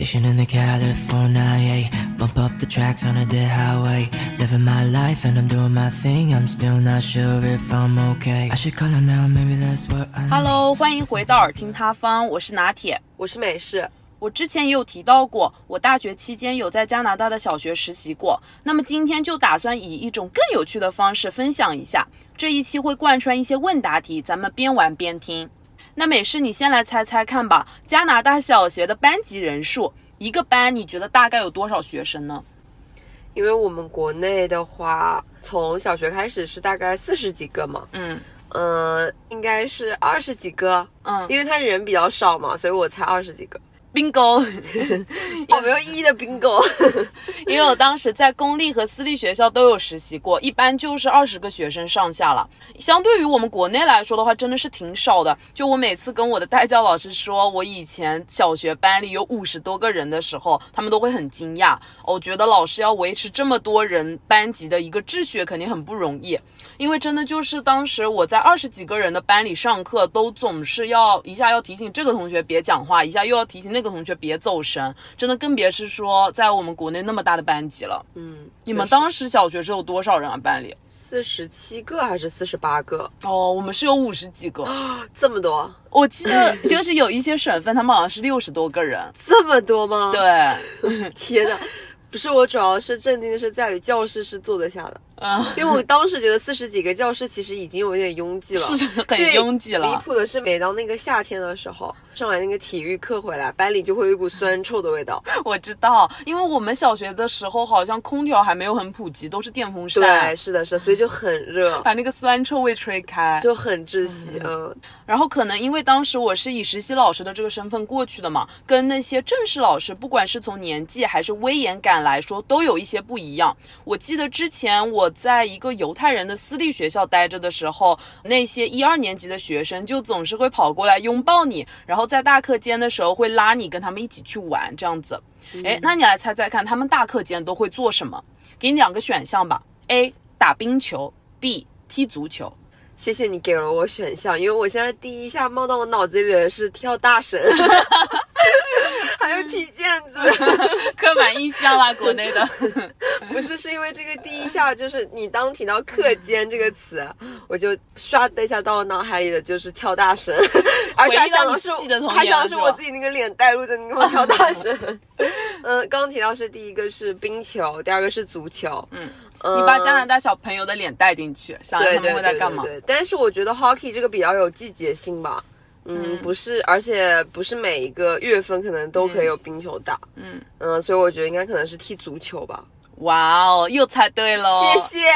Station in the California, ay bump up the tracks on a dead highway. Living my life and I'm doing my thing. I'm still not sure if I'm okay. I should call him now, maybe that's what I. Hello，欢迎回到耳听他方，我是拿铁。我是美式，我之前也有提到过，我大学期间有在加拿大的小学实习过。那么今天就打算以一种更有趣的方式分享一下。这一期会贯穿一些问答题，咱们边玩边听。那美式，你先来猜猜看吧。加拿大小学的班级人数，一个班你觉得大概有多少学生呢？因为我们国内的话，从小学开始是大概四十几个嘛，嗯嗯、应该是二十几个，嗯因为他人比较少嘛，所以我猜二十几个。，bingo。有没有一的 bingo？因为我当时在公立和私立学校都有实习过，一般就是二十个学生上下了。相对于我们国内来说的话，真的是挺少的。就我每次跟我的代教老师说，我以前小学班里有五十多个人的时候，他们都会很惊讶。我觉得老师要维持这么多人班级的一个秩序，肯定很不容易。因为真的就是当时我在二十几个人的班里上课，都总是要一下要提醒这个同学别讲话，一下又要提醒那个同学别走神，真的更别是说在我们国内那么大的班级了。嗯，你们当时小学是有多少人啊？班里？四十七个还是四十八个？哦，我们是有五十几个。这么多？我记得就是有一些省份，他们好像是六十多个人。这么多吗？，对，天哪！不是我主要是震惊的是在于教室是坐得下的，嗯，因为我当时觉得四十几个教室其实已经有点拥挤了，是很拥挤了离谱的是，每当那个夏天的时候，上完那个体育课回来，班里就会有一股酸臭的味道。我知道，因为我们小学的时候好像空调还没有很普及，都是电风扇对，扇，是的，是的，所以就很热，把那个酸臭味吹开。就很窒息。嗯，然后可能因为当时我是以实习老师的这个身份过去的嘛，跟那些正式老师，不管是从年纪还是威严感来说，都有一些不一样。我记得之前我在一个犹太人的私立学校待着的时候，那些一二年级的学生就总是会跑过来拥抱你，然后在大课间的时候会拉你跟他们一起去玩这样子。哎，那你来猜猜看，他们大课间都会做什么？给你两个选项吧：A 打冰球，B 踢足球。谢谢你给了我选项，因为我现在第一下冒到我脑子里的是跳大绳，还有踢毽子。刻板印象啦，国内的。不是，是因为这个第一下就是你当提到课间这个词，我就唰的一下到我脑海里的就是跳大绳，而且还想的童年还想到是我自己那个脸带入在那个跳大绳。嗯，刚刚提到是第一个是冰球，第二个是足球。嗯，你把加拿大小朋友的脸带进去，想想他们会在干嘛？对对但是我觉得 hockey 这个比较有季节性吧。嗯，不是，而且不是每一个月份可能都可以有冰球打。嗯嗯，所以我觉得应该可能是踢足球吧。哇哦，又猜对喽！谢谢，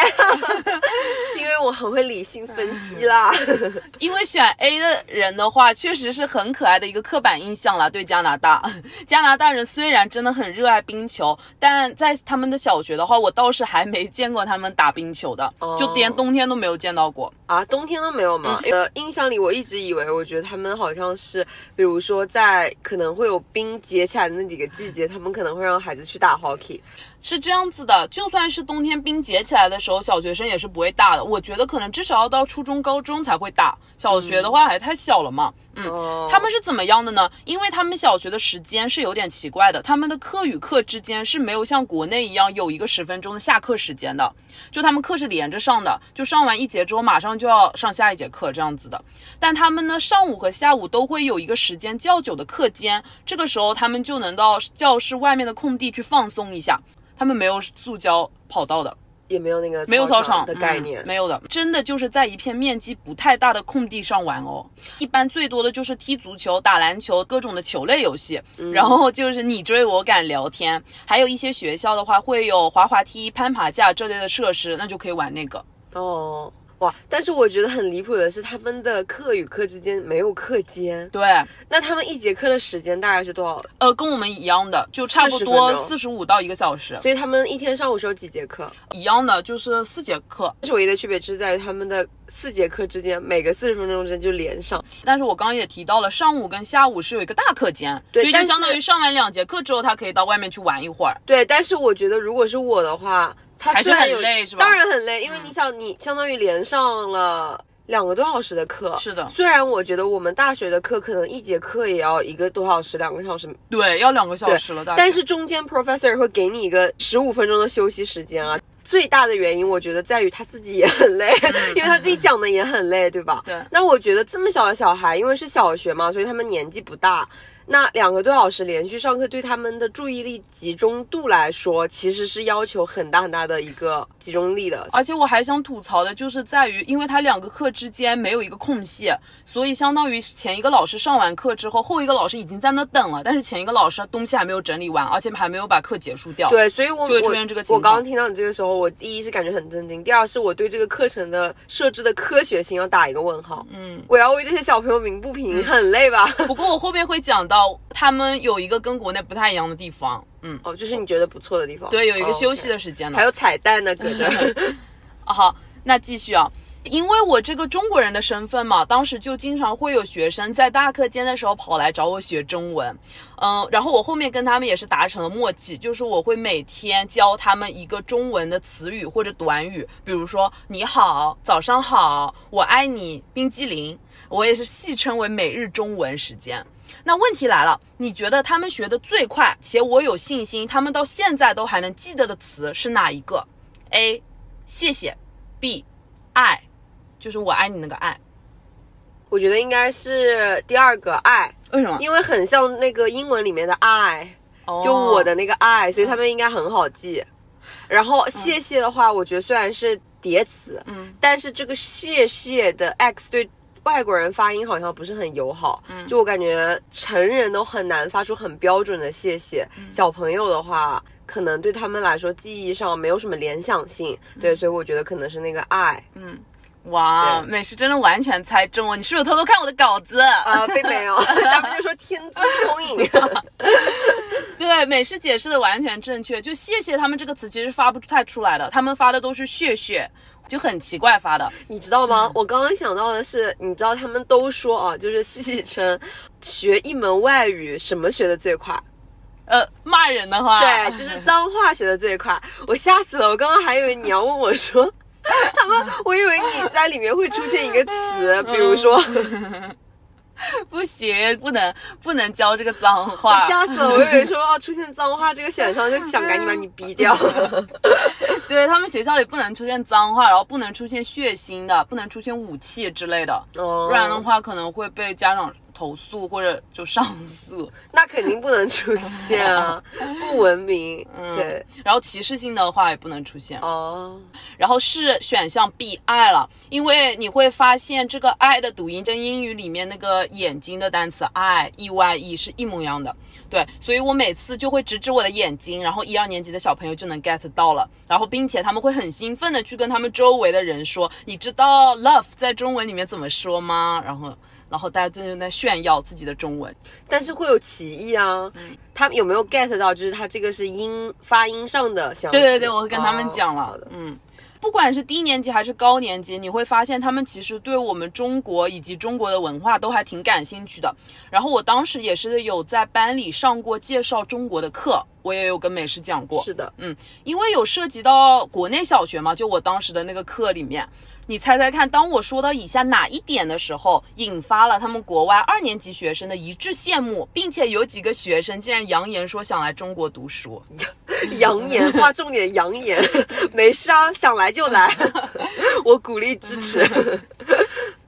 是因为我很会理性分析啦。因为选 A 的人的话，确实是很可爱的一个刻板印象啦。对加拿大，加拿大人虽然真的很热爱冰球，但在他们的小学的话，我倒是还没见过他们打冰球的，哦就连冬天都没有见到过。啊，冬天都没有吗？呃，印象里我一直以为，我觉得他们好像是，比如说在可能会有冰结起来的那几个季节，他们可能会让孩子去打 hockey。是这样子的，就算是冬天冰结起来的时候，小学生也是不会打的。我觉得可能至少要到初中、高中才会打，小学的话还太小了嘛。嗯，哦他们是怎么样的呢？因为他们小学的时间是有点奇怪的，他们的课与课之间是没有像国内一样有一个十分钟的下课时间的，就他们课是连着上的，就上完一节之后马上就要上下一节课这样子的。但他们呢，上午和下午都会有一个时间较久的课间，这个时候他们就能到教室外面的空地去放松一下。他们没有塑胶跑道的，也没有那个没有操场的概念。嗯没有的，真的就是在一片面积不太大的空地上玩哦。一般最多的就是踢足球、打篮球，各种的球类游戏，嗯然后就是你追我赶、聊天，还有一些学校的话会有滑滑梯、攀爬架这类的设施，那就可以玩那个。哦，哇！但是我觉得很离谱的是，他们的课与课之间没有课间。对，那他们一节课的时间大概是多少？呃，跟我们一样的，就差不多四十五到一个小时，所以他们一天上午是有几节课？一样的就是四节课。但是唯一的区别是在于他们的四节课之间，每个四十分钟之间就连上。但是我刚刚也提到了，上午跟下午是有一个大课间，所以就对但相当于上完两节课之后，他可以到外面去玩一会儿。对，但是我觉得如果是我的话，他还是虽然有很累是吧嗯当然很累，因为你想，你相当于连上了两个多小时的课。是的虽然我觉得我们大学的课可能一节课也要一个多小时、两个小时，对，要两个小时了，但是中间 professor 会给你一个十五分钟的休息时间啊。最大的原因，我觉得在于他自己也很累，因为他自己讲的也很累，对吧？对那我觉得这么小的小孩，因为是小学嘛，所以他们年纪不大。那两个多小时连续上课，对他们的注意力集中度来说，其实是要求很大很大的一个集中力的。而且我还想吐槽的就是在于，因为他两个课之间没有一个空隙，所以相当于前一个老师上完课之后，后一个老师已经在那等了，但是前一个老师东西还没有整理完，而且还没有把课结束掉。对，所以我就会出现这个情况我刚刚听到你这个时候，我第一是感觉很震惊，第二是我对这个课程的设置的科学性要打一个问号。嗯，我要为这些小朋友鸣不平，很累吧？不过我后面会讲到，他们有一个跟国内不太一样的地方，嗯，哦，就是你觉得不错的地方。对，有一个哦休息的时间呢。还有彩蛋呢，搁着。啊 好，那继续啊。因为我这个中国人的身份嘛，当时就经常会有学生在大课间的时候跑来找我学中文，嗯，然后我后面跟他们也是达成了默契，就是我会每天教他们一个中文的词语或者短语，比如说你好、早上好、我爱你、冰激凌，我也是戏称为每日中文时间。那问题来了，你觉得他们学的最快，且我有信心他们到现在都还能记得的词是哪一个？A. 谢谢，B. 爱，就是我爱你那个爱。我觉得应该是第二个爱，为什么？因为很像那个英文里面的爱，就我的那个爱，所以他们应该很好记。然后谢谢的话，我觉得虽然是叠词，嗯，但是这个谢谢的 x 对外国人发音好像不是很友好，嗯，就我感觉成人都很难发出很标准的谢谢，小朋友的话。可能对他们来说，记忆上没有什么联想性，对，所以我觉得可能是那个爱，嗯哇，美食真的完全猜中了！你是不是有偷偷看我的稿子？啊，并没有，咱们就说天资聪颖，对，美式解释的完全正确。就谢谢他们这个词其实发不太出来的，他们发的都是谢谢，就很奇怪发的。你知道吗？我刚刚想到的是，你知道他们都说啊，就是戏称学一门外语什么学的最快？呃，骂人的话，对，就是脏话学的最快。我吓死了！我刚刚还以为你要问我说，他们，我以为你在里面会出现一个词，比如说，不行，不能不能教这个脏话。吓死了！我以为 说哦，出现脏话这个选项，就想赶紧把你逼掉。对他们学校里不能出现脏话，然后不能出现血腥的，不能出现武器之类的，哦不然的话可能会被家长投诉或者就上诉。那肯定不能出现啊，不文明。对，然后歧视性的话也不能出现。哦，然后是选项 B 爱了，因为你会发现这个爱的读音跟英语里面那个眼睛的单词 I E Y E 是一模一样的。对，所以我每次就会指指我的眼睛，然后一二年级的小朋友就能 get 到了，然后并且他们会很兴奋的去跟他们周围的人说，你知道 love 在中文里面怎么说吗？然后。然后大家真的在炫耀自己的中文，但是会有歧义啊。他们有没有 get 到？就是他这个是音发音上的相似。对对对，我会跟他们讲了。哦嗯，不管是低年级还是高年级，你会发现他们其实对我们中国以及中国的文化都还挺感兴趣的。然后我当时也是有在班里上过介绍中国的课，我也有跟美师讲过。是的，嗯，因为有涉及到国内小学嘛，就我当时的那个课里面，你猜猜看，当我说到以下哪一点的时候，引发了他们国外二年级学生的一致羡慕，并且有几个学生竟然扬言说想来中国读书。扬言划重点，扬言没事啊，想来就来，我鼓励支持。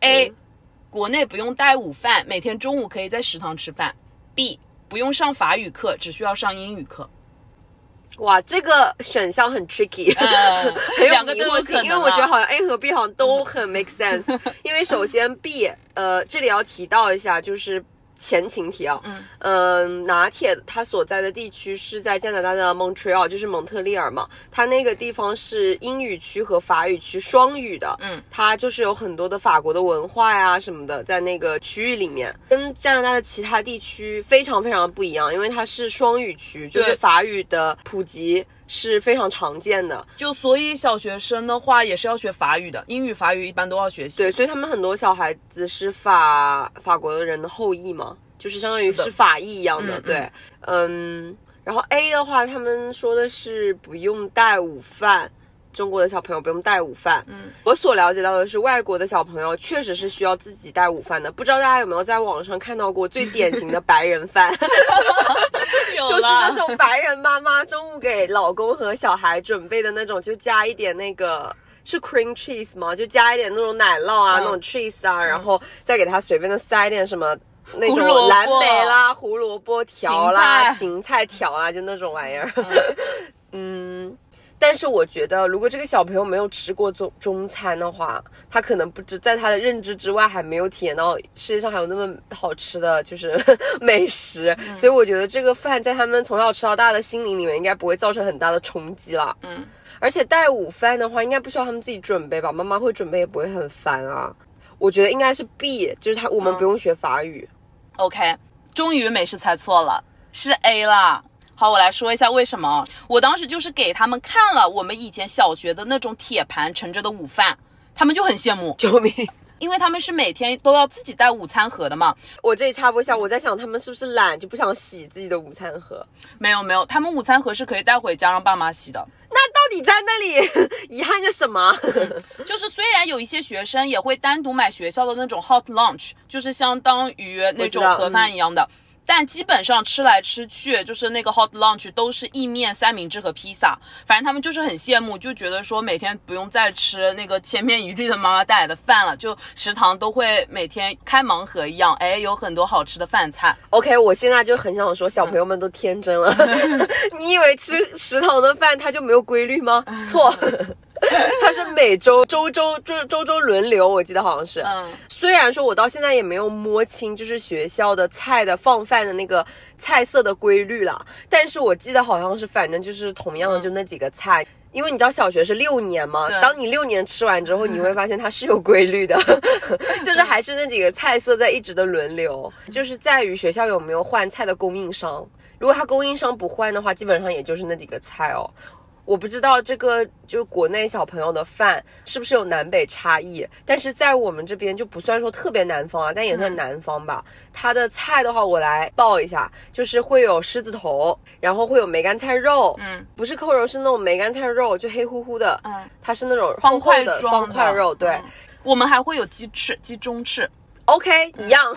A，国内不用带午饭，每天中午可以在食堂吃饭。B，不用上法语课，只需要上英语课。哇，这个选项很 tricky，、呃，很有迷惑性，因为我觉得好像 A 和 B 好像都很 make sense。因为首先 B，呃，这里要提到一下，就是前情提要，嗯、拿铁它所在的地区是在加拿大的 Montreal，就是蒙特利尔嘛，它那个地方是英语区和法语区双语的，嗯，它就是有很多的法国的文化呀什么的在那个区域里面，跟加拿大的其他地区非常非常不一样，因为它是双语区，就是法语的普及是非常常见的。就所以小学生的话也是要学法语的，英语、法语一般都要学习。对，所以他们很多小孩子是法法国的人的后裔嘛，就是相当于是法裔一样的。嗯对，嗯，然后 A 的话，他们说的是不用带午饭，中国的小朋友不用带午饭。嗯，我所了解到的是，外国的小朋友确实是需要自己带午饭的。不知道大家有没有在网上看到过最典型的白人饭？就是那种白人妈妈中午给老公和小孩准备的那种，就加一点那个是 cream cheese 吗？就加一点那种奶酪啊，嗯那种 cheese 啊，然后再给他随便的塞点什么。那种蓝莓啦、胡萝卜条啦、芹芹菜条啦，就那种玩意儿。嗯，但是我觉得，如果这个小朋友没有吃过中中餐的话，他可能不知在他的认知之外还没有体验到世界上还有那么好吃的就是 美食，所以我觉得这个饭在他们从小吃到大的心灵里面应该不会造成很大的冲击了。嗯，而且带午饭的话，应该不需要他们自己准备吧？妈妈会准备也不会很烦啊。我觉得应该是 B，就是他我们不用学法语。OK，终于美食猜错了，是 A 啦。好，我来说一下为什么。我当时就是给他们看了我们以前小学的那种铁盘盛着的午饭，他们就很羡慕，救命！因为他们是每天都要自己带午餐盒的嘛。我这里插播一下，我在想他们是不是懒，就不想洗自己的午餐盒？没有没有，他们午餐盒是可以带回家让爸妈洗的。那到底在那里 遗憾个什么？就是虽然有一些学生也会单独买学校的那种 hot lunch，就是相当于那种盒饭一样的。但基本上吃来吃去，就是那个 hot lunch 都是意面、三明治和披萨。反正他们就是很羡慕，就觉得说每天不用再吃那个千篇一律的妈妈带来的饭了，就食堂都会每天开盲盒一样，哎，有很多好吃的饭菜。OK，我现在就很想说，小朋友们都天真了。你以为吃食堂的饭它就没有规律吗？错，它是每周周周周周周轮流，我记得好像是。嗯，虽然说我到现在也没有摸清，就是学校的菜的放饭的那个菜色的规律了，但是我记得好像是，反正就是同样的就那几个菜。因为你知道小学是六年嘛，当你六年吃完之后，你会发现它是有规律的，就是还是那几个菜色在一直的轮流，就是在于学校有没有换菜的供应商。如果它供应商不换的话，基本上也就是那几个菜哦。我不知道这个就是国内小朋友的饭是不是有南北差异，但是在我们这边就不算说特别南方啊，但也算南方吧。它的菜的话，我来报一下，就是会有狮子头，然后会有梅干菜肉，嗯，不是扣肉，是那种梅干菜肉，就黑乎乎的，嗯，它是那种方厚厚的方块肉，对。嗯。我们还会有鸡翅、鸡中翅，OK，一样。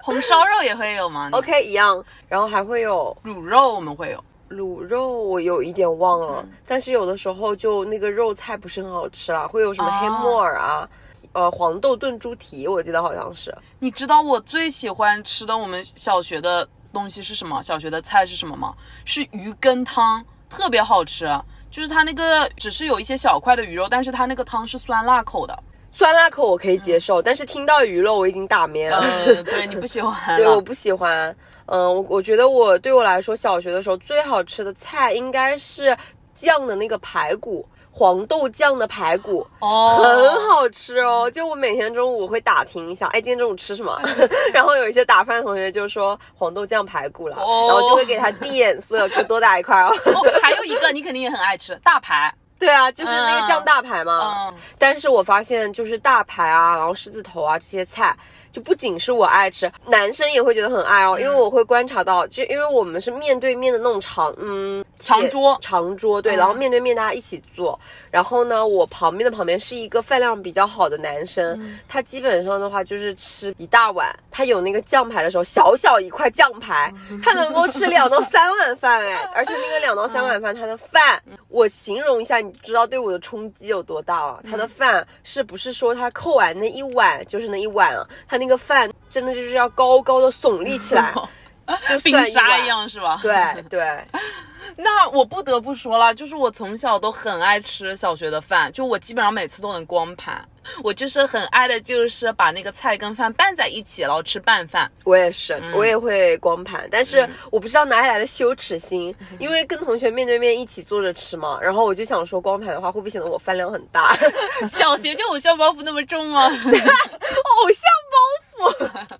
红烧肉也会有吗，OK 一样，然后还会有卤肉我们会有。卤肉，我有一点忘了，嗯但是有的时候就那个肉菜不是很好吃啦，会有什么哦黑木耳啊，呃，黄豆炖猪蹄，我记得好像是。你知道我最喜欢吃的我们小学的东西是什么？小学的菜是什么吗？是鱼羹汤，特别好吃。就是它那个只是有一些小块的鱼肉，但是它那个汤是酸辣口的。酸辣口我可以接受，但是听到鱼肉我已经打咩了。呃，对你不喜欢 对，我不喜欢。嗯，我我觉得我对我来说，小学的时候最好吃的菜应该是酱的那个排骨，黄豆酱的排骨。哦，很好吃哦！就我每天中午我会打听一下，哎，今天中午吃什么？然后有一些打饭的同学就说黄豆酱排骨了，哦然后就会给他递眼色，就多打一块哦。哦，还有一个你肯定也很爱吃大排。对啊，就是那个酱大排嘛。嗯，但是我发现就是大排啊，然后狮子头啊这些菜。就不仅是我爱吃，男生也会觉得很爱哦，因为我会观察到，就因为我们是面对面的那种长，嗯，长桌。长桌对，嗯然后面对面大家一起坐，然后呢，我旁边的旁边是一个饭量比较好的男生，他基本上的话就是吃一大碗，他有那个酱排的时候，小小一块酱排，他能够吃两到三碗饭哎，而且那个两到三碗饭，他的饭，我形容一下，你知道对我的冲击有多大了？他的饭是不是说他扣完那一碗就是那一碗啊？他那个饭真的就是要高高的耸立起来，就冰沙一。样是吧？对对，那我不得不说了，就是我从小都很爱吃小学的饭，就我基本上每次都能光盘。我就是很爱的，就是把那个菜跟饭拌在一起，然后吃拌饭。我也是，我也会光盘，但是我不知道哪里来的羞耻心，因为跟同学面对面一起坐着吃嘛，然后我就想说光盘的话会不会显得我饭量很大？小学就偶像包袱那么重吗？偶像包袱。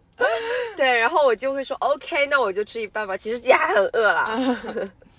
对，然后我就会说 OK，那我就吃一半吧。其实自己还很饿啦。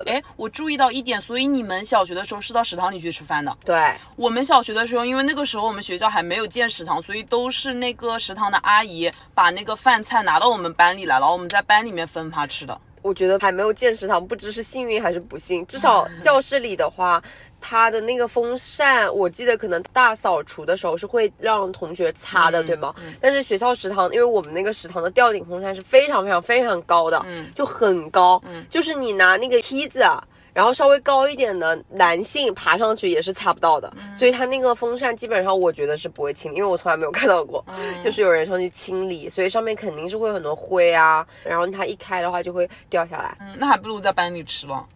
哎，我注意到一点，所以你们小学的时候是到食堂里去吃饭的。对，我们小学的时候，因为那个时候我们学校还没有建食堂，所以都是那个食堂的阿姨把那个饭菜拿到我们班里来，然后我们在班里面分发吃的。我觉得还没有建食堂，不知是幸运还是不幸。至少教室里的话，它的那个风扇，我记得可能大扫除的时候是会让同学擦的，对吗？但是学校食堂，因为我们那个食堂的吊顶风扇是非常非常非常高的，就很高，就是你拿那个梯子啊。然后稍微高一点的男性爬上去也是擦不到的，所以它那个风扇基本上我觉得是不会清理，因为我从来没有看到过，就是有人上去清理，所以上面肯定是会有很多灰啊，然后它一开的话就会掉下来。嗯，那还不如在班里吃了。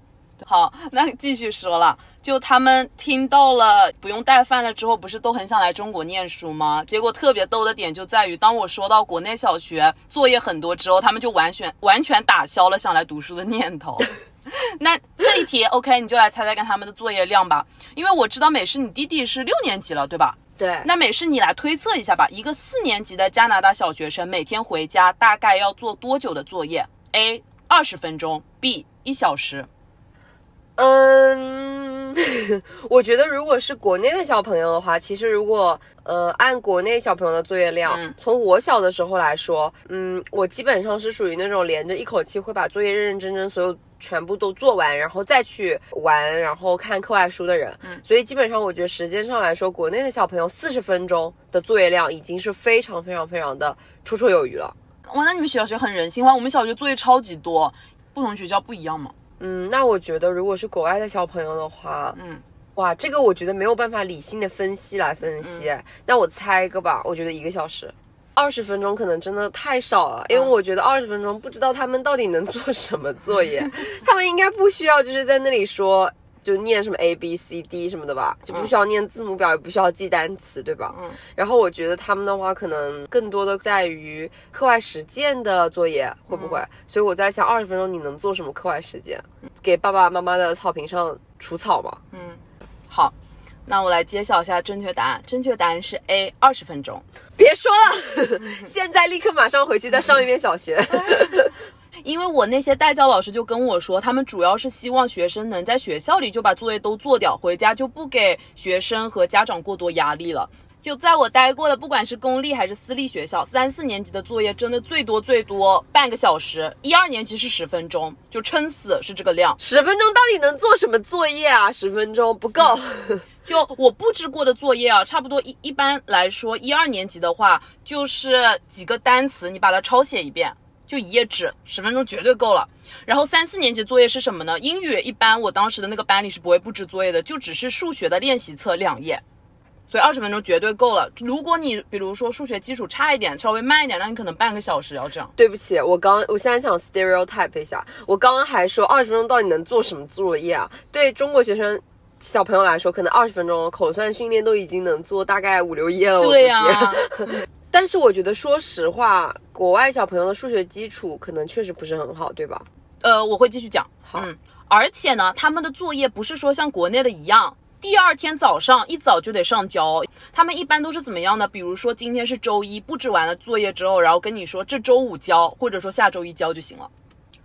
好，那继续说了，就他们听到了不用带饭了之后，不是都很想来中国念书吗？结果特别逗的点就在于，当我说到国内小学作业很多之后，他们就完全完全打消了想来读书的念头。那这一题 OK，你就来猜猜看他们的作业量吧。因为我知道美式你弟弟是六年级了，对吧？对。那美式你来推测一下吧，一个四年级的加拿大小学生每天回家大概要做多久的作业？A 二十分钟，B 一小时。嗯，我觉得如果是国内的小朋友的话，其实如果呃按国内小朋友的作业量，从我小的时候来说，嗯，我基本上是属于那种连着一口气会把作业认认真真所有全部都做完，然后再去玩，然后看课外书的人。嗯，所以基本上我觉得时间上来说，国内的小朋友四十分钟的作业量已经是非常非常非常的绰绰有余了。哇，那你们小学很人性化，我们小学作业超级多，不同学校不一样嘛。嗯，那我觉得如果是国外的小朋友的话，嗯，哇，这个我觉得没有办法理性的分析来分析。那我猜一个吧，我觉得一个小时，二十分钟可能真的太少了，因为我觉得二十分钟不知道他们到底能做什么作业，他们应该不需要就是在那里说。就念什么 A B C D 什么的吧，就不需要念字母表，也不需要记单词，对吧？嗯。然后我觉得他们的话，可能更多的在于课外实践的作业，会不会？所以我在想，二十分钟你能做什么课外实践？给爸爸妈妈的草坪上除草吗？嗯。好，那我来揭晓一下正确答案。正确答案是 A，二十分钟。别说了，现在立刻马上回去再上一遍小学。因为我那些代教老师就跟我说，他们主要是希望学生能在学校里就把作业都做掉，回家就不给学生和家长过多压力了。就在我待过的，不管是公立还是私立学校，三四年级的作业真的最多最多半个小时，一二年级是十分钟，就撑死是这个量。十分钟到底能做什么作业啊？十分钟不够。就我布置过的作业啊，差不多一一般来说，一二年级的话就是几个单词，你把它抄写一遍。就一页纸，十分钟绝对够了。然后三四年级作业是什么呢？英语一般，我当时的那个班里是不会布置作业的，就只是数学的练习册两页，所以二十分钟绝对够了。如果你比如说数学基础差一点，稍微慢一点，那你可能半个小时要这样。对不起，我刚我现在想 stereotype 一下，我刚刚还说二十分钟到底能做什么作业啊？对中国学生小朋友来说，可能二十分钟口算训练都已经能做大概五六页了。对呀。但是我觉得，说实话，国外小朋友的数学基础可能确实不是很好，对吧？呃，我会继续讲。好，而且呢，他们的作业不是说像国内的一样，第二天早上一早就得上交。他们一般都是怎么样呢？比如说今天是周一，布置完了作业之后，然后跟你说这周五交，或者说下周一交就行了。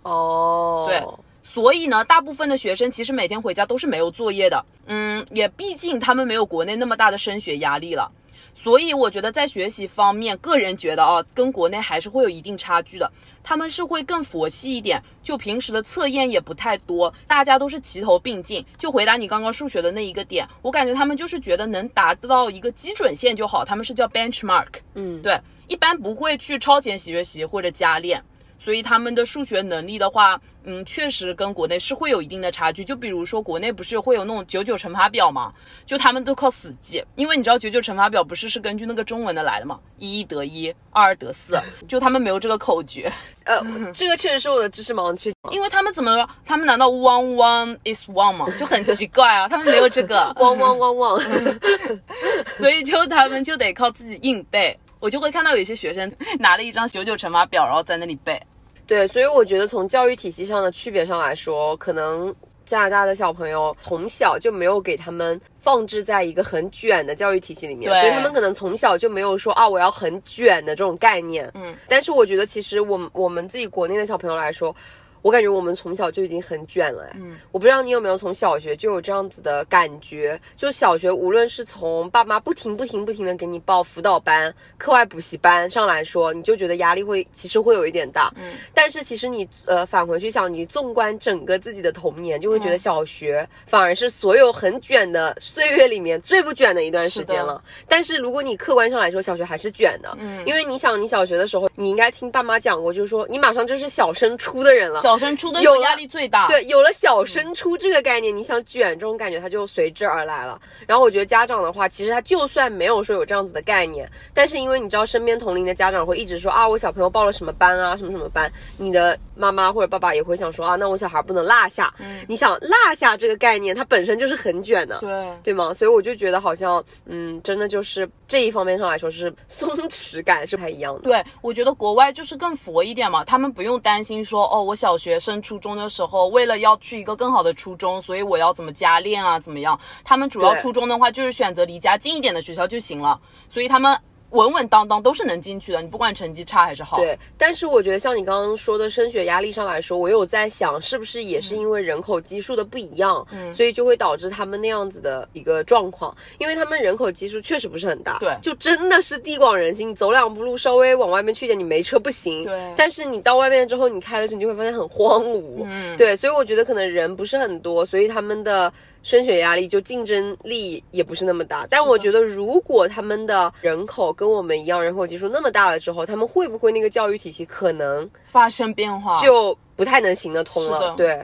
哦，对。所以呢，大部分的学生其实每天回家都是没有作业的。嗯，也毕竟他们没有国内那么大的升学压力了。所以我觉得在学习方面，个人觉得啊，跟国内还是会有一定差距的。他们是会更佛系一点，就平时的测验也不太多，大家都是齐头并进。就回答你刚刚数学的那一个点，我感觉他们就是觉得能达到一个基准线就好，他们是叫 benchmark。嗯，对，一般不会去超前学习或者加练。所以他们的数学能力的话，嗯，确实跟国内是会有一定的差距。就比如说国内不是会有那种九九乘法表嘛？就他们都靠死记，因为你知道九九乘法表不是是根据那个中文的来的嘛，一一得一，二得四，就他们没有这个口诀。呃，这个确实是我的知识盲区，因为他们怎么，他们难道 one one is one 吗？就很奇怪啊，他们没有这个 one one one one，所以就他们就得靠自己硬背。我就会看到有些学生拿了一张九九乘法表，然后在那里背。对，所以我觉得从教育体系上的区别上来说，可能加拿大的小朋友从小就没有给他们放置在一个很卷的教育体系里面，所以他们可能从小就没有说啊我要很卷的这种概念。嗯，但是我觉得其实我们我们自己国内的小朋友来说。我感觉我们从小就已经很卷了，哎，我不知道你有没有从小学就有这样子的感觉，就小学无论是从爸妈不停不停不停的给你报辅导班、课外补习班上来说，你就觉得压力会其实会有一点大，嗯，但是其实你呃返回去想，你纵观整个自己的童年，就会觉得小学反而是所有很卷的岁月里面最不卷的一段时间了。但是如果你客观上来说，小学还是卷的，嗯，因为你想你小学的时候，你应该听爸妈讲过，就是说你马上就是小升初的人了。小升初的有压力最大，对，有了小升初这个概念，你想卷这种感觉，它就随之而来了。然后我觉得家长的话，其实他就算没有说有这样子的概念，但是因为你知道身边同龄的家长会一直说啊，我小朋友报了什么班啊，什么什么班，你的妈妈或者爸爸也会想说啊，那我小孩不能落下。嗯，你想落下这个概念，它本身就是很卷的，对对吗？所以我就觉得好像，嗯，真的就是这一方面上来说是松弛感是不太一样的。对，我觉得国外就是更佛一点嘛，他们不用担心说哦，我小学生。初中的时候，为了要去一个更好的初中，所以我要怎么加练啊？怎么样？他们主要初中的话，就是选择离家近一点的学校就行了。所以他们。稳稳当当都是能进去的，你不管成绩差还是好。对，但是我觉得像你刚刚说的升学压力上来说，我有在想，是不是也是因为人口基数的不一样，嗯，所以就会导致他们那样子的一个状况，因为他们人口基数确实不是很大，对，就真的是地广人稀，你走两步路稍微往外面去一点，你没车不行，对。但是你到外面之后，你开了车，你就会发现很荒芜，嗯，对，所以我觉得可能人不是很多，所以他们的。升学压力就竞争力也不是那么大，但我觉得如果他们的人口跟我们一样，人口基数那么大了之后，他们会不会那个教育体系可能发生变化，就不太能行得通了？对。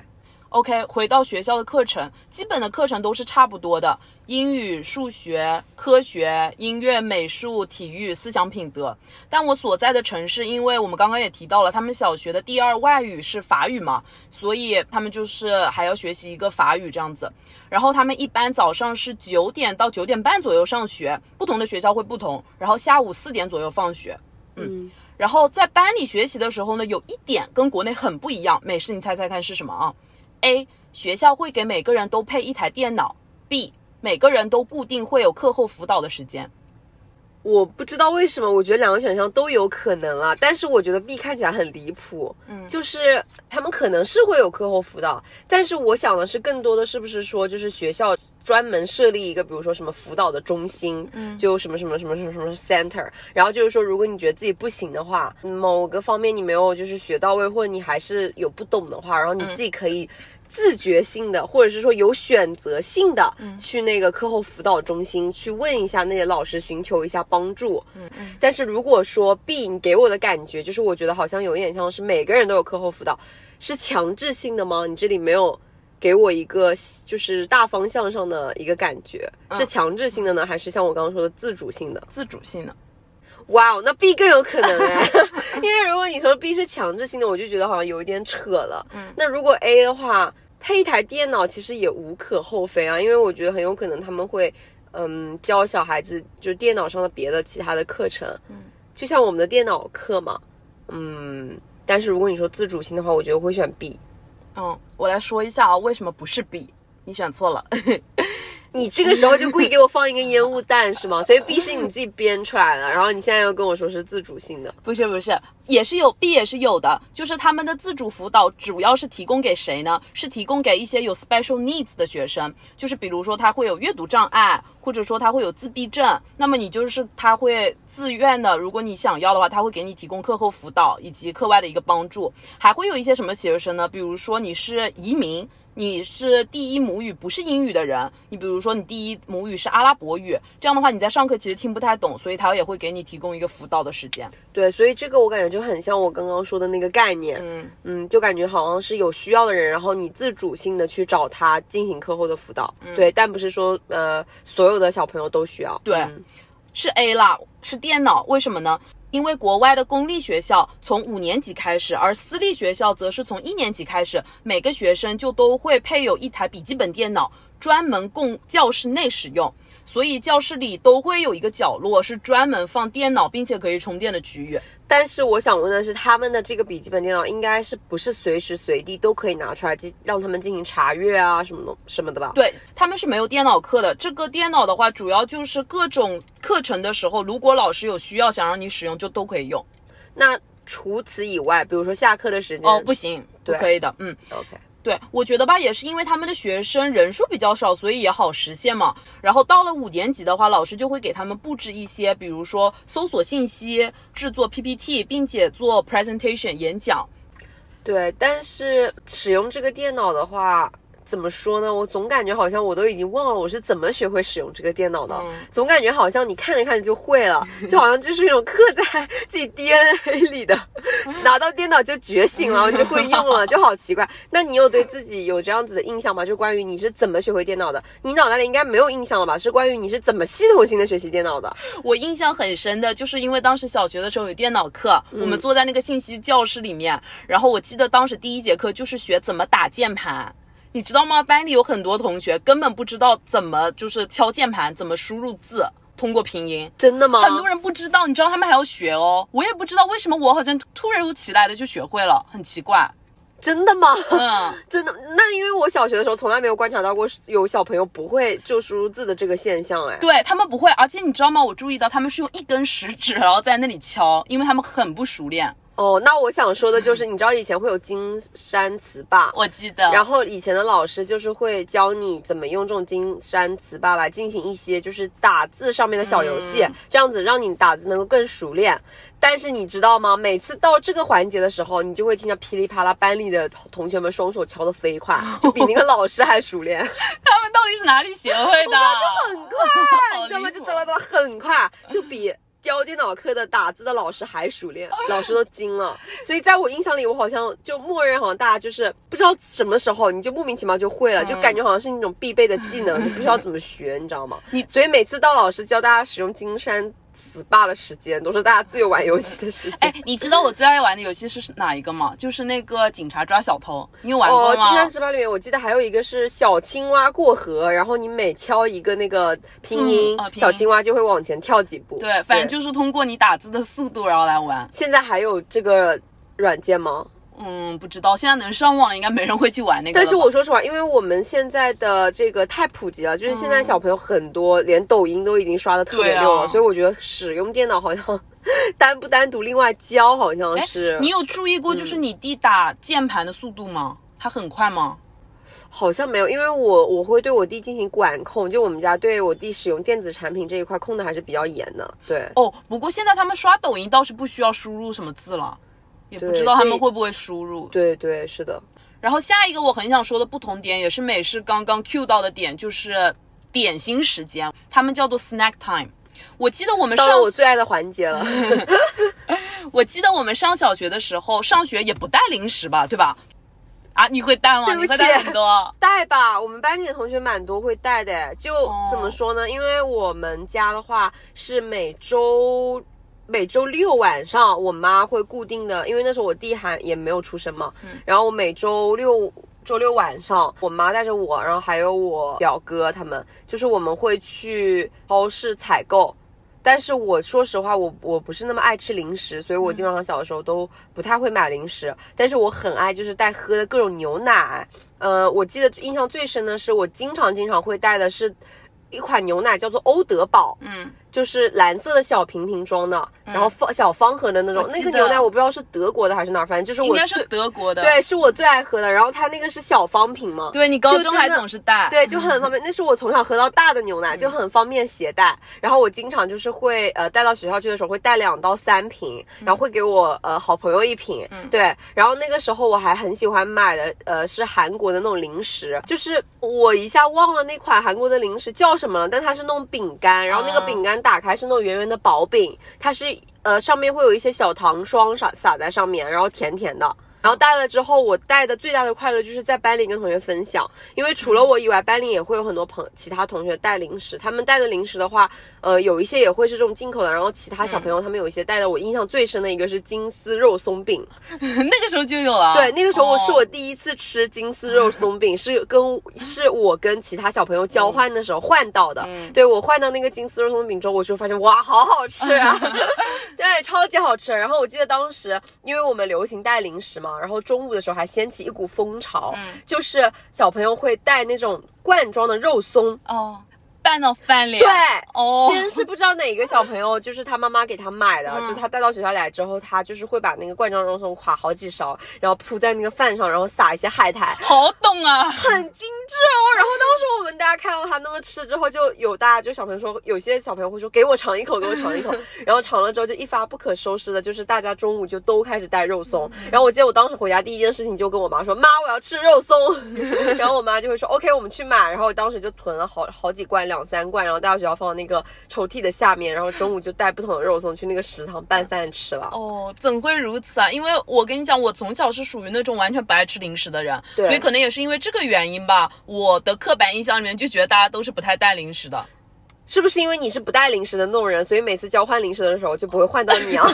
OK，回到学校的课程，基本的课程都是差不多的，英语、数学、科学、音乐、美术、体育、思想品德。但我所在的城市，因为我们刚刚也提到了，他们小学的第二外语是法语嘛，所以他们就是还要学习一个法语这样子。然后他们一般早上是九点到九点半左右上学，不同的学校会不同。然后下午四点左右放学。嗯，然后在班里学习的时候呢，有一点跟国内很不一样。美式，你猜猜看是什么啊？A 学校会给每个人都配一台电脑。B 每个人都固定会有课后辅导的时间。我不知道为什么，我觉得两个选项都有可能啊，但是我觉得 B 看起来很离谱。嗯，就是他们可能是会有课后辅导，但是我想的是更多的是不是说就是学校专门设立一个，比如说什么辅导的中心，嗯，就什么什么什么什么什么 center，然后就是说如果你觉得自己不行的话，某个方面你没有就是学到位，或者你还是有不懂的话，然后你自己可以。自觉性的，或者是说有选择性的，去那个课后辅导中心去问一下那些老师，寻求一下帮助。嗯嗯。但是如果说 B，你给我的感觉就是，我觉得好像有一点像是每个人都有课后辅导，是强制性的吗？你这里没有给我一个就是大方向上的一个感觉，是强制性的呢，还是像我刚刚说的自主性的？自主性的。哇哦，那 B 更有可能哎，因为如果你说 B 是强制性的，我就觉得好像有一点扯了。嗯，那如果 A 的话，配一台电脑其实也无可厚非啊，因为我觉得很有可能他们会，嗯，教小孩子就是电脑上的别的其他的课程，嗯，就像我们的电脑课嘛，嗯，但是如果你说自主性的话，我觉得会选 B。嗯，我来说一下啊，为什么不是 B？你选错了。你这个时候就故意给我放一个烟雾弹是吗？所以 B 是你自己编出来的，然后你现在又跟我说是自主性的，不是不是，也是有 B 也是有的，就是他们的自主辅导主要是提供给谁呢？是提供给一些有 special needs 的学生，就是比如说他会有阅读障碍，或者说他会有自闭症，那么你就是他会自愿的，如果你想要的话，他会给你提供课后辅导以及课外的一个帮助，还会有一些什么学生呢？比如说你是移民。你是第一母语不是英语的人，你比如说你第一母语是阿拉伯语，这样的话你在上课其实听不太懂，所以他也会给你提供一个辅导的时间。对，所以这个我感觉就很像我刚刚说的那个概念，嗯嗯，就感觉好像是有需要的人，然后你自主性的去找他进行课后的辅导。对，但不是说呃所有的小朋友都需要。对，是 A 啦，是电脑，为什么呢？因为国外的公立学校从五年级开始，而私立学校则是从一年级开始，每个学生就都会配有一台笔记本电脑，专门供教室内使用。所以教室里都会有一个角落是专门放电脑并且可以充电的区域。但是我想问的是，他们的这个笔记本电脑应该是不是随时随地都可以拿出来进让他们进行查阅啊什么的什么的吧？对他们是没有电脑课的。这个电脑的话，主要就是各种课程的时候，如果老师有需要想让你使用，就都可以用。那除此以外，比如说下课的时间哦，不行，不可以的。嗯，OK，对，我觉得吧，也是因为他们的学生人数比较少，所以也好实现嘛。然后到了五年级的话，老师就会给他们布置一些，比如说搜索信息、制作 PPT，并且做 presentation 演讲。对，但是使用这个电脑的话。怎么说呢？我总感觉好像我都已经忘了我是怎么学会使用这个电脑的，嗯总感觉好像你看着看着就会了，就好像就是那种刻在 自己 DNA 里的，拿到电脑就觉醒了，就会用了，就好奇怪。那你有对自己有这样子的印象吗？就关于你是怎么学会电脑的？你脑袋里应该没有印象了吧？是关于你是怎么系统性的学习电脑的？我印象很深的，就是因为当时小学的时候有电脑课，我们坐在那个信息教室里面，然后我记得当时第一节课就是学怎么打键盘。你知道吗？班里有很多同学根本不知道怎么就是敲键盘，怎么输入字，通过拼音。真的吗？很多人不知道，你知道他们还要学哦。我也不知道为什么我好像突然如其来的就学会了，很奇怪。真的吗？嗯，真的？那因为我小学的时候从来没有观察到过有小朋友不会就输入字的这个现象，哎，对他们不会，而且你知道吗？我注意到他们是用一根食指，然后在那里敲，因为他们很不熟练。哦，那我想说的就是，你知道以前会有金山词霸，我记得，然后以前的老师就是会教你怎么用这种金山词霸来进行一些就是打字上面的小游戏，嗯这样子让你打字能够更熟练。但是你知道吗？每次到这个环节的时候，你就会听到噼里啪啦，班里的同学们双手敲得飞快，就比那个老师还熟练，他们到底是哪里学会的？就很快，你知道吗？就哒啦哒啦很快，就比。教电脑课的打字的老师还熟练，老师都惊了。所以在我印象里，我好像就默认好像大家就是不知道什么时候你就莫名其妙就会了，就感觉好像是那种必备的技能，你不知道怎么学，你知道吗？你所以每次到老师教大家使用金山词霸的时间，都是大家自由玩游戏的时间。哎，你知道我最爱玩的游戏是哪一个吗？就是那个警察抓小偷，你有玩过哦，吗？金山词霸里面我记得还有一个是小青蛙过河，然后你每敲一个那个拼音，嗯哦拼音小青蛙就会往前跳几步。对，反正就是通过你打字的速度然后来玩。现在还有这个软件吗？嗯，不知道现在能上网了，应该没人会去玩那个。但是我说实话，因为我们现在的这个太普及了，就是现在小朋友很多、连抖音都已经刷的特别溜了，啊所以我觉得使用电脑好像 单不单独另外教，好像哎是。你有注意过就是你弟打键盘的速度吗？他很快吗？好像没有，因为我我会对我弟进行管控，就我们家对我弟使用电子产品这一块控的还是比较严的。对，哦，不过现在他们刷抖音倒是不需要输入什么字了，也不知道他们会不会输入。对对是的。然后下一个我很想说的不同点，也是美式刚刚 Q 到的点，就是点心时间，他们叫做 snack time。我记得我们上我最爱的环节了，我记得我们上小学的时候，上学也不带零食吧，对吧？啊，你会带吗？对不起你会带很多。带吧，我们班里的同学蛮多会带的。就哦怎么说呢？因为我们家的话是每周每周六晚上，我妈会固定的，因为那时候我弟还也没有出生嘛，然后我每周六。周六晚上，我妈带着我，然后还有我表哥他们，就是我们会去超市采购。但是我说实话，我我不是那么爱吃零食，所以我基本上小的时候都不太会买零食。但是我很爱就是带喝的各种牛奶，呃，我记得印象最深的是，我经常经常会带的是一款牛奶，叫做欧德堡，嗯，就是蓝色的小瓶瓶装的，然后方小方盒的那种那个牛奶我不知道是德国的还是哪儿，反正就是我应该是德国的。对，是我最爱喝的。然后它那个是小方瓶嘛，对，你高中还总是带。对，就很方便。那是我从小喝到大的牛奶，就很方便携带。然后我经常就是会呃带到学校去的时候会带两到三瓶，然后会给我呃好朋友一瓶。对，然后那个时候我还很喜欢买的呃是韩国的那种零食，就是我一下忘了那款韩国的零食叫什么了，但它是那种饼干，然后那个啊饼干打开是那种圆圆的薄饼，它是呃上面会有一些小糖霜撒撒在上面，然后甜甜的。然后带了之后，我带的最大的快乐就是在班里跟同学分享，因为除了我以外，班里也会有很多朋其他同学带零食。他们带的零食的话，呃，有一些也会是这种进口的，然后其他小朋友他们有一些带的，我印象最深的一个是金丝肉松饼。那个时候就有了。对，那个时候我是哦我第一次吃金丝肉松饼，是跟是我跟其他小朋友交换的时候换到的。嗯对我换到那个金丝肉松饼之后，我就发现哇，好好吃啊！对，超级好吃。然后我记得当时，因为我们流行带零食嘛，然后中午的时候还掀起一股风潮，嗯就是小朋友会带那种罐装的肉松。哦，拌到饭里。对，哦先是不知道哪个小朋友 就是他妈妈给他买的，嗯就他带到学校来之后，他就是会把那个罐装肉松垮好几勺，然后铺在那个饭上，然后撒一些海苔，好懂啊！很精致哦。然后当时我们大家看到他那么吃之后，就有大家就小朋友说，有些小朋友会说给我尝一口，给我尝一口，然后尝了之后就一发不可收拾的，就是大家中午就都开始带肉松。然后我记得我当时回家第一件事情就跟我妈说，妈我要吃肉松，然后我妈就会说 OK 我们去买，然后我当时就囤了好好几罐两三罐，然后带到学校放到那个抽屉的下面，然后中午就带不同的肉松去那个食堂拌饭吃了。哦，怎会如此啊？因为我跟你讲，我从小是属于那种完全不爱吃零食的人，对所以可能也是因为这个原因吧，我的刻板印象里面就觉得大家都是不太带零食的。是不是因为你是不带零食的那种人，所以每次交换零食的时候就不会换到你啊？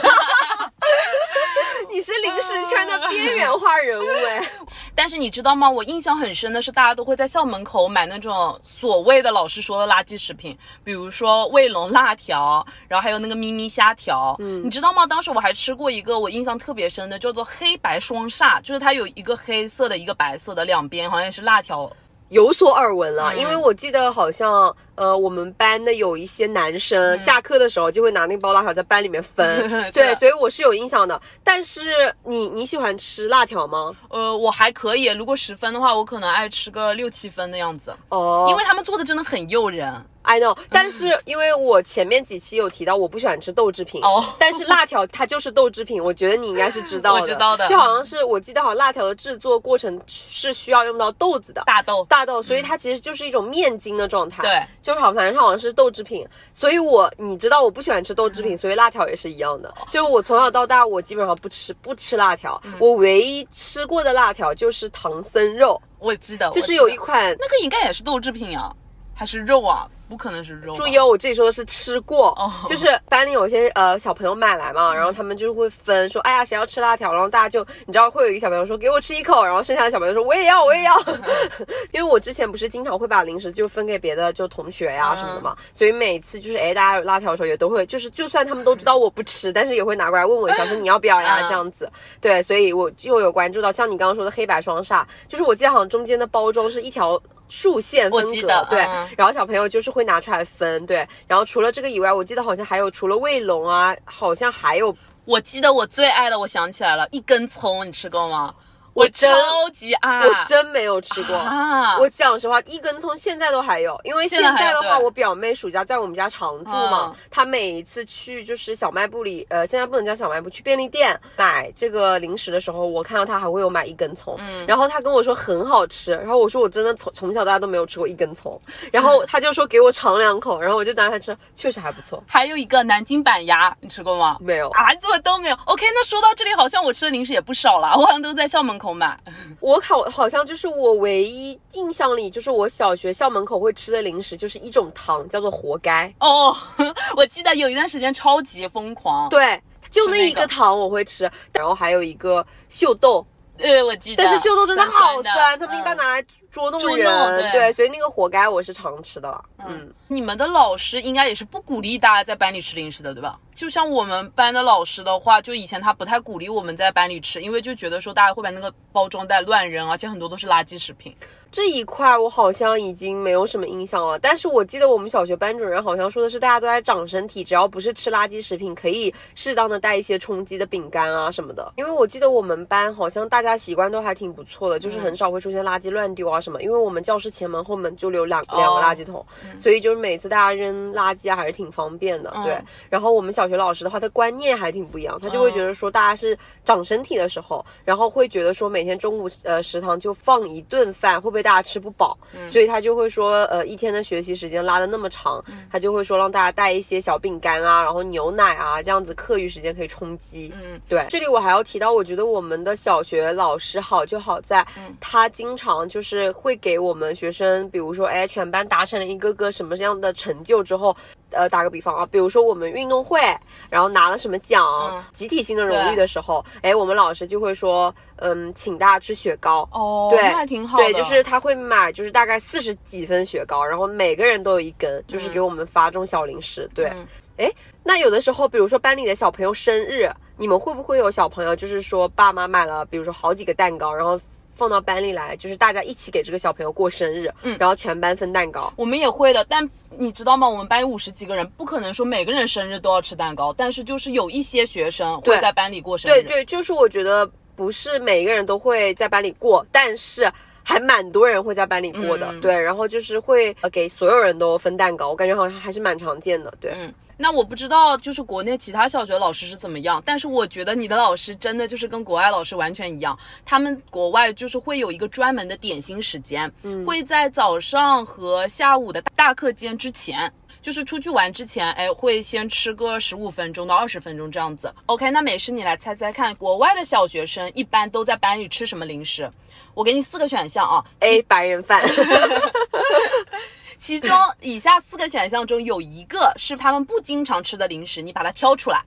你是零食圈的边缘化人物哎、但是你知道吗？我印象很深的是，大家都会在校门口买那种所谓的老师说的垃圾食品，比如说卫龙辣条，然后还有那个咪咪虾条。嗯，你知道吗？当时我还吃过一个我印象特别深的，叫做黑白双煞，就是它有一个黑色的，一个白色的，两边好像也是辣条。有所耳闻了，嗯因为我记得好像呃，我们班的有一些男生、下课的时候就会拿那个包辣条在班里面分，对，所以我是有印象的。但是你你喜欢吃辣条吗？呃，我还可以，如果十分的话，我可能爱吃个六七分的样子，哦，因为他们做的真的很诱人。I know，但是因为我前面几期有提到我不喜欢吃豆制品，哦。但是辣条它就是豆制品，我觉得你应该是知道的，我知道的。就好像是我记得好像辣条的制作过程是需要用到豆子的。大豆，大豆，所以它其实就是一种面筋的状态，对，就是好，反正好像是豆制品，所以我你知道我不喜欢吃豆制品，所以辣条也是一样的，就是我从小到大我基本上不吃不吃辣条，我唯一吃过的辣条就是唐僧肉，我记得，就是有一款那个应该也是豆制品啊，还是肉啊？不可能是肉。注意哦，我这里说的是吃过，哦。就是班里有些呃小朋友买来嘛，然后他们就会分说，哎呀谁要吃辣条，然后大家就你知道会有一个小朋友说给我吃一口，然后剩下的小朋友说我也要我也要，因为我之前不是经常会把零食就分给别的就同学呀、嗯什么的嘛，所以每次就是哎大家有辣条的时候也都会就是就算他们都知道我不吃，但是也会拿过来问我一下说你要不要呀、嗯这样子，对，所以我就有关注到像你刚刚说的黑白双煞，就是我记得好像中间的包装是一条。竖线分隔，我记得对，嗯然后小朋友就是会拿出来分，对。然后除了这个以外，我记得好像还有除了卫龙啊，好像还有我记得我最爱的，我想起来了，一根葱，你吃过吗？我超级爱，我真没有吃过。啊，我讲实话，一根葱现在都还有，因为现现在的话，我表妹暑假在我们家常住嘛，嗯。她每一次去就是小卖部里，呃，现在不能叫小卖部，去便利店买这个零食的时候，我看到她还会有买一根葱，嗯。然后她跟我说很好吃，然后我说我真的从从小到大都没有吃过一根葱，然后 她就说给我尝两口，然后我就拿它吃，确实还不错，还有一个南京板鸭，你吃过吗？没有。啊，怎么都没有？OK，那说到这里，好像我吃的零食也不少了，我好像都在校门口买。我考好像就是我唯一印象里，就是我小学校门口会吃的零食，就是一种糖，叫做活该。哦，我记得有一段时间超级疯狂。，对，就那一个个糖我会吃，然后还有一个秀豆，呃，我记得。但是秀豆真的好酸他们一般嗯拿来捉弄捉人，弄对所以那个活该我是常吃的了。嗯，你们的老师应该也是不鼓励大家在班里吃零食的，对吧？就像我们班的老师的话，就以前他不太鼓励我们在班里吃，因为就觉得说大家会把那个包装袋乱扔，而且很多都是垃圾食品。这一块我好像已经没有什么印象了，但是我记得我们小学班主任好像说的是，大家都在长身体，只要不是吃垃圾食品，可以适当的带一些充饥的饼干啊什么的。因为我记得我们班好像大家习惯都还挺不错的，就是很少会出现垃圾乱丢啊什么。因为我们教室前门后门就留两两个垃圾桶，所以就是每次大家扔垃圾啊还是挺方便的。对，然后我们小学老师的话，他观念还挺不一样，他就会觉得说大家是长身体的时候，然后会觉得说每天中午呃食堂就放一顿饭，会不会大家吃不饱？所以他就会说呃一天的学习时间拉的那么长，他就会说让大家带一些小饼干啊，然后牛奶啊，这样子课余时间可以充饥。嗯，对，这里我还要提到，我觉得我们的小学老师好就好在，他经常就是会给我们学生，比如说，哎，全班达成了一个个什么样的成就之后，呃，打个比方啊，比如说我们运动会，然后拿了什么奖，嗯集体性的荣誉的时候，哎，我们老师就会说，嗯，请大家吃雪糕。哦，对，那挺好的。对，就是他会买，就是大概四十几分雪糕，然后每个人都有一根，就是给我们发这种小零食。对，嗯哎，那有的时候，比如说班里的小朋友生日，你们会不会有小朋友就是说爸妈买了，比如说好几个蛋糕，然后放到班里来，就是大家一起给这个小朋友过生日，嗯，然后全班分蛋糕。我们也会的，但你知道吗？我们班有五十几个人，不可能说每个人生日都要吃蛋糕，但是就是有一些学生会在班里过生日。对对，就是我觉得不是每个人都会在班里过，但是。还蛮多人会在班里过的，嗯对，然后就是会呃给所有人都分蛋糕，我感觉好像还是蛮常见的，对，嗯，那我不知道就是国内其他小学老师是怎么样，但是我觉得你的老师真的就是跟国外老师完全一样，他们国外就是会有一个专门的点心时间，嗯会在早上和下午的大课间之前。就是出去玩之前，哎，会先吃个十五分钟到二十分钟这样子。OK，那美诗你来猜猜看，国外的小学生一般都在班里吃什么零食？我给你四个选项啊 A 白人饭，其中以下四个选项中有一个是他们不经常吃的零食，你把它挑出来。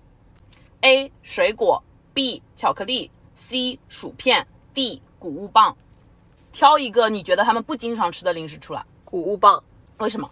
A. 水果 B. 巧克力 C. 薯片 D. 谷物棒。挑一个你觉得他们不经常吃的零食出来，谷物棒，为什么？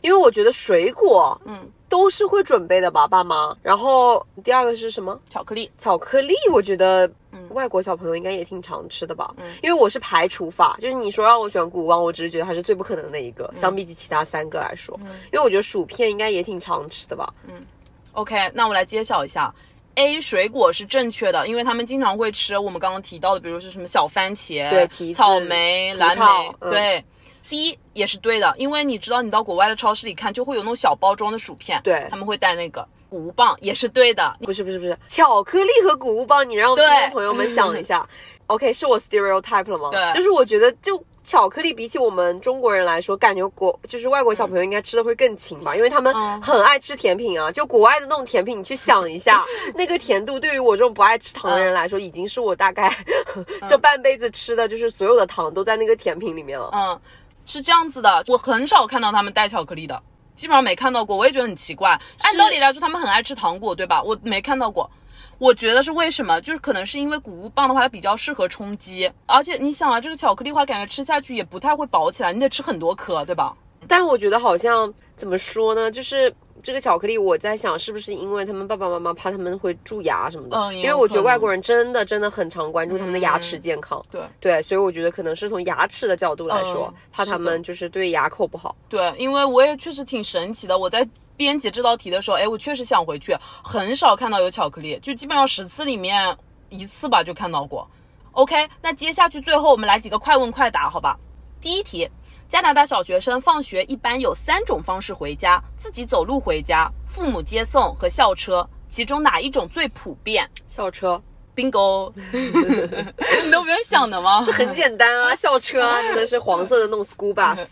因为我觉得水果，嗯，都是会准备的吧，爸妈。然后第二个是什么？巧克力。巧克力，我觉得，外国小朋友应该也挺常吃的吧。因为我是排除法，就是你说让我选谷王，我只是觉得它是最不可能的那一个，相比起其他三个来说。因为我觉得薯片应该也挺常吃的吧。嗯 OK，那我来揭晓一下。A 水果是正确的，因为他们经常会吃我们刚刚提到的，比如是什么小番茄、对提草莓、蓝莓，嗯对。C 也是对的，因为你知道，你到国外的超市里看，就会有那种小包装的薯片，对他们会带那个谷物棒，也是对的。不是不是不是，巧克力和谷物棒，你让听众朋友们想一下。OK，是我 stereotype 了吗？对就是我觉得就。巧克力比起我们中国人来说，感觉国就是外国小朋友应该吃的会更勤吧，因为他们嗯很爱吃甜品啊。就国外的那种甜品，你去想一下，那个甜度对于我这种不爱吃糖的人来说，已经是我大概 这半辈子吃的就是所有的糖都在那个甜品里面了。嗯，是这样子的，我很少看到他们带巧克力的，基本上没看到过。我也觉得很奇怪。按道理来说，他们很爱吃糖果，对吧？我没看到过。我觉得是为什么？就是可能是因为谷物棒的话，它比较适合充饥，而且你想啊，这个巧克力的话，感觉吃下去也不太会饱起来，你得吃很多颗，对吧？但我觉得好像怎么说呢，就是这个巧克力，我在想是不是因为他们爸爸妈妈怕他们会蛀牙什么的，嗯因为我觉得外国人真的真的很常关注他们的牙齿健康。对对，所以我觉得可能是从牙齿的角度来说，嗯怕他们就是对牙口不好。对，因为我也确实挺神奇的。我在编辑这道题的时候，哎，我确实想回去，很少看到有巧克力，就基本上十次里面一次吧就看到过。OK，那接下去最后我们来几个快问快答，好吧？第一题，加拿大小学生放学一般有三种方式回家：自己走路回家、父母接送和校车，其中哪一种最普遍校车？Bingo，你都不用想的吗？这很简单啊，校车啊，真的是黄色的那种 school bus。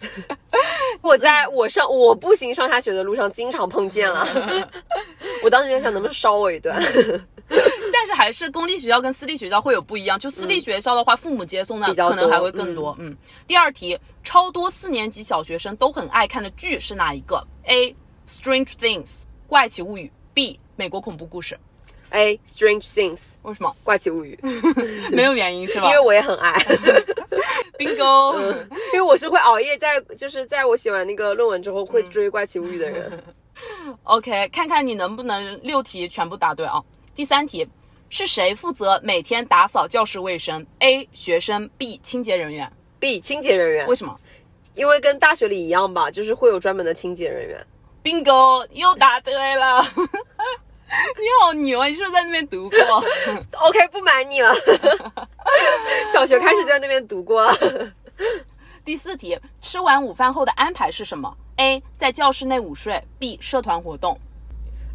我在我上我步行上下学的路上经常碰见了，我当时就想能不能烧我一顿。但是还是公立学校跟私立学校会有不一样。就私立学校的话，父母接送的可能还会更多。嗯第二题，超多四年级小学生都很爱看的剧是哪一个？A. Strange Things 怪奇物语 B. 美国恐怖故事。A Strange Things 为什么？怪奇物语，没有原因是吧？因为我也很爱。bingo。因为我是会熬夜在，就是在我写完那个论文之后会追《怪奇物语》的人。OK，看看你能不能六题全部答对啊。第三题，是谁负责每天打扫教室卫生？A. 学生 B. 清洁人员。B 清洁人员为，什么因为跟大学里一样吧，就是会有专门的清洁人员。？Bingo，又答对了。你好牛啊！你是不是在那边读过？OK，不瞒你了，小学开始就在那边读过了。第四题，吃完午饭后的安排是什么？A. 在教室内午睡。B. 社团活动。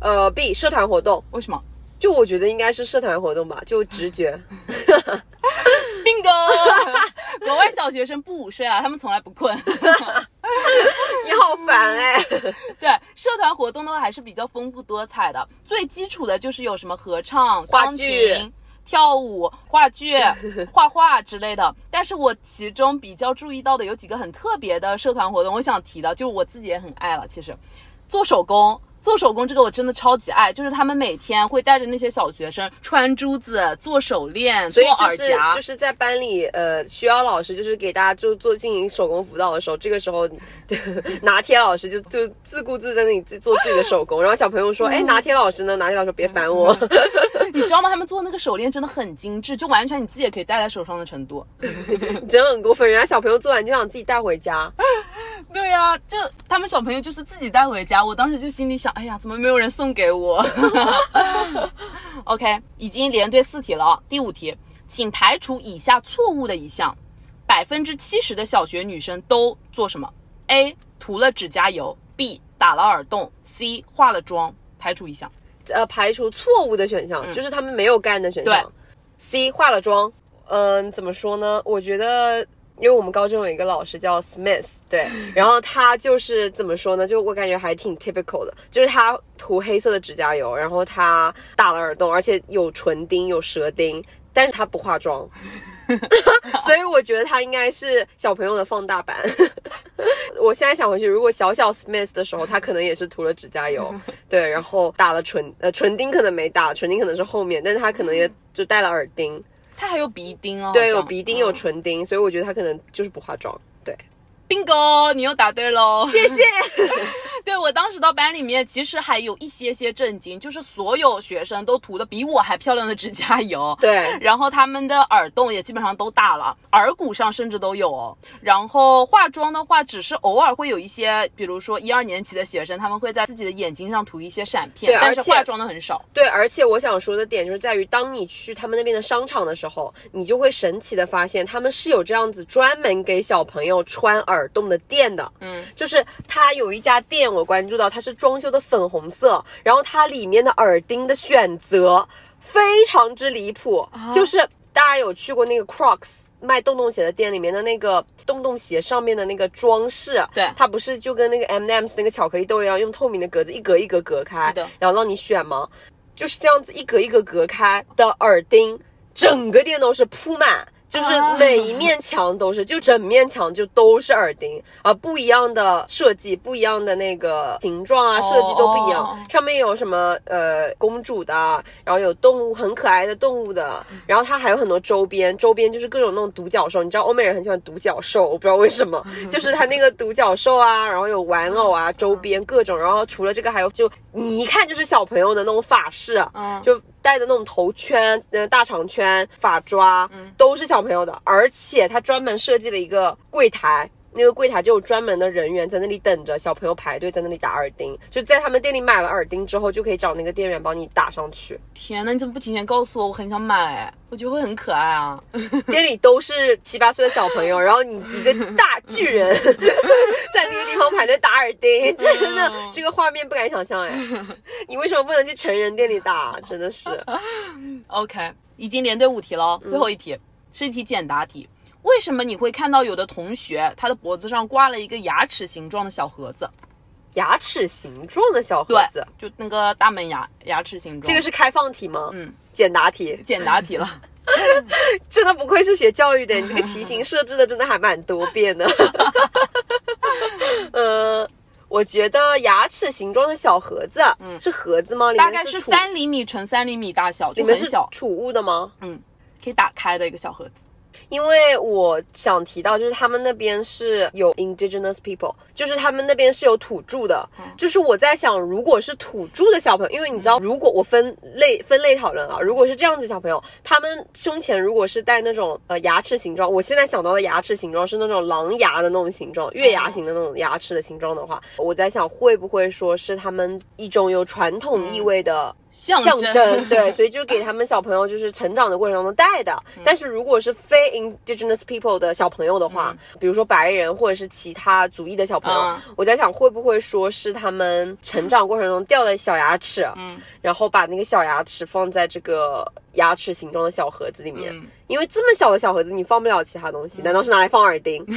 呃，B 社团活动，为什么就我觉得应该是社团活动吧，就直觉。？Bingo！国外小学生不午睡啊，他们从来不困。你好烦哎、对，社团活动的话还是比较丰富多彩的。最基础的就是有什么合唱、钢话剧琴、跳舞、话剧、画画之类的。但是我其中比较注意到的有几个很特别的社团活动，我想提的，就是我自己也很爱了。其实，做手工。做手工这个我真的超级爱，就是他们每天会带着那些小学生穿珠子、做手链、所做以就是耳夹，就是在班里，呃，需要老师就是给大家就做进行手工辅导的时候，这个时候 拿铁老师就就自顾自在那里自做自己的手工，然后小朋友说，哎，拿铁老师呢？拿铁老师说别烦我，你知道吗？他们做那个手链真的很精致，就完全你自己也可以戴在手上的程度。真的很过分，人家小朋友做完就想自己带回家。对呀、就他们小朋友就是自己带回家，我当时就心里想，哎呀，怎么没有人送给我？OK，已经连对四题了啊，第五题，请排除以下错误的一项：百分之七十的小学女生都做什么？A. 涂了指甲油，B. 打了耳洞，C. 化了妆。排除一项。呃，排除错误的选项，就是他们没有干的选项。对 C 化了妆，嗯，怎么说呢？我觉得，因为我们高中有一个老师叫 Smith，对，然后他就是怎么说呢？就我感觉还挺 typical 的，就是他涂黑色的指甲油，然后他打了耳洞，而且有唇钉有舌钉，但是他不化妆。所以我觉得他应该是小朋友的放大版。我现在想回去，如果小小 Smith 的时候，他可能也是涂了指甲油，对，然后打了唇，呃，唇钉可能没打，唇钉可能是后面，但是他可能也就戴了耳钉，他还有鼻钉哦，对，有鼻钉，有唇钉，所以我觉得他可能就是不化妆。对，bingo，你又答对喽，谢谢。对我当时到班里面，其实还有一些些震惊，就是所有学生都涂的比我还漂亮的指甲油。对然后他们的耳洞也基本上都大了，耳骨上甚至都有哦。然后化妆的话，只是偶尔会有一些，比如说一二年级的学生，他们会在自己的眼睛上涂一些闪片对，但是化妆的很少。对，而且我想说的点就是在于，当你去他们那边的商场的时候，你就会神奇的发现，他们是有这样子专门给小朋友穿耳洞的店的。嗯，就是它有一家店，我关注到它是装修的粉红色，然后它里面的耳钉的选择非常之离谱，就是大家有去过那个 Crocs 卖洞洞鞋的店里面的那个洞洞鞋上面的那个装饰，对它不是就跟那个 M&M's 那个巧克力豆一样，用透明的格子一格一格隔开，是的然后让你选吗？就是这样子一格一格隔开的耳钉，整个店都是铺满。就是啊。每一面墙都是，就整面墙就都是耳钉啊、不一样的设计，不一样的那个形状啊，设计都不一样。哦上面有什么呃公主的，然后有动物很可爱的动物的，然后它还有很多周边，周边就是各种那种独角兽。你知道欧美人很喜欢独角兽，我不知道为什么，就是它那个独角兽啊，然后有玩偶啊，周边各种，然后除了这个还有就你一看就是小朋友的那种法式，嗯。就戴的那种头圈、呃大长圈、发抓，都是小朋友的，而且他专门设计了一个柜台。那个柜台就有专门的人员在那里等着小朋友排队在那里打耳钉，就在他们店里买了耳钉之后，就可以找那个店员帮你打上去。天呐，你怎么不提前告诉我？我很想买，我觉得会很可爱啊。店里都是七八岁的小朋友，然后你一个大巨人 在那个地方排队打耳钉，真的这个画面不敢想象哎。你为什么不能去成人店里打？真的是。OK，已经连对五题了哦，最后一题、是一题简答题。为什么你会看到有的同学他的脖子上挂了一个牙齿形状的小盒子？牙齿形状的小盒子，，就那个大门牙牙齿形状。这个是开放题吗？嗯，简答题，简答题了。真的不愧是学教育的，你这个题型设置的真的还蛮多变的。呃，我觉得牙齿形状的小盒子，嗯，是盒子吗？里大概是三厘米乘三厘米大小，就很小，储物的吗？嗯可以打开的一个小盒子。因为我想提到，就是他们那边是有 indigenous people，就是他们那边是有土著的。就是我在想，如果是土著的小朋友，因为你知道，如果我分类分类讨论啊，如果是这样子小朋友，他们胸前如果是带那种呃牙齿形状，我现在想到的牙齿形状是那种狼牙的那种形状，月牙形的那种牙齿的形状的话，我在想会不会说是他们一种有传统意味的。象象征，对，所以就是给他们小朋友就是成长的过程当中带的。但是如果是非 indigenous people 的小朋友的话，比如说白人或者是其他族裔的小朋友，嗯我在想会不会说是他们成长过程中掉的小牙齿，嗯，然后把那个小牙齿放在这个牙齿形状的小盒子里面。嗯因为这么小的小盒子，你放不了其他东西，难道是拿来放耳钉？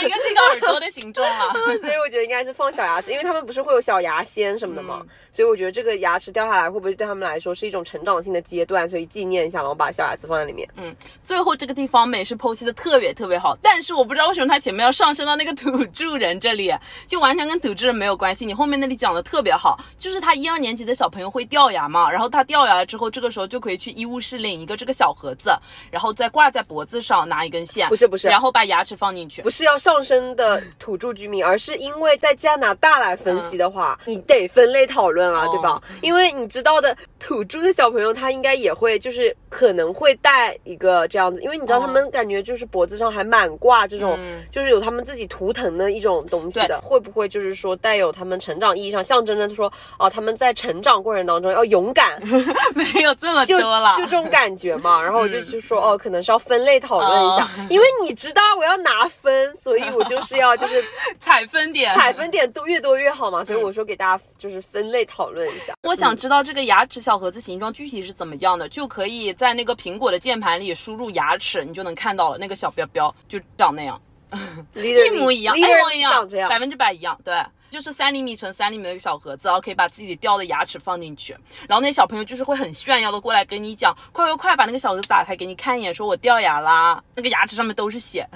那应该是一个耳朵的形状啊。所以我觉得应该是放小牙齿，因为他们不是会有小牙仙什么的吗？嗯所以我觉得这个牙齿掉下来会不会对他们来说是一种成长性的阶段？所以纪念一下，然后把小牙齿放在里面。嗯最后这个地方美是剖析的特别特别好，但是我不知道为什么它前面要上升到那个土著人这里，就完全跟土著人没有关系。你后面那里讲的特别好，就是他一二年级的小朋友会掉牙嘛，然后他掉牙了之后，这个时候就可以去医务室领一个这个小盒子，然后再挂在脖子上，拿一根线，不是不是然后把牙齿放进去不。是要上升的土著居民，而是因为在在加拿大来分析的话，你得分类讨论啊，哦。对吧？因为你知道的，土著的小朋友他应该也会，就是可能会带一个这样子，因为你知道哦他们感觉就是脖子上还满挂这种，嗯。就是有他们自己图腾的一种东西的，会不会就是说带有他们成长意义上象征着说，哦，他们在成长过程当中要勇敢，没有这么就多了，就这种感觉嘛。然后我就就说，哦，可能是要分类讨论一下，哦。因为你知道我要拿分，所以我就是要就是 踩分点。采分点多越多越好嘛。所嗯以我说给大家就是分类讨论一下。我想知道这个牙齿小盒子形状具体是怎么样的，就可以在那个苹果的键盘里输入牙齿，你就能看到了那个小标标就长那样，一模一样，一模一样百。分之百一样，对。就是三厘米乘三厘米的一个小盒子，然后可以把自己掉的牙齿放进去，然后那小朋友就是会很炫耀的过来跟你讲，快快快把那个小盒子打开，给你看一眼，说我掉牙啦，那个牙齿上面都是血，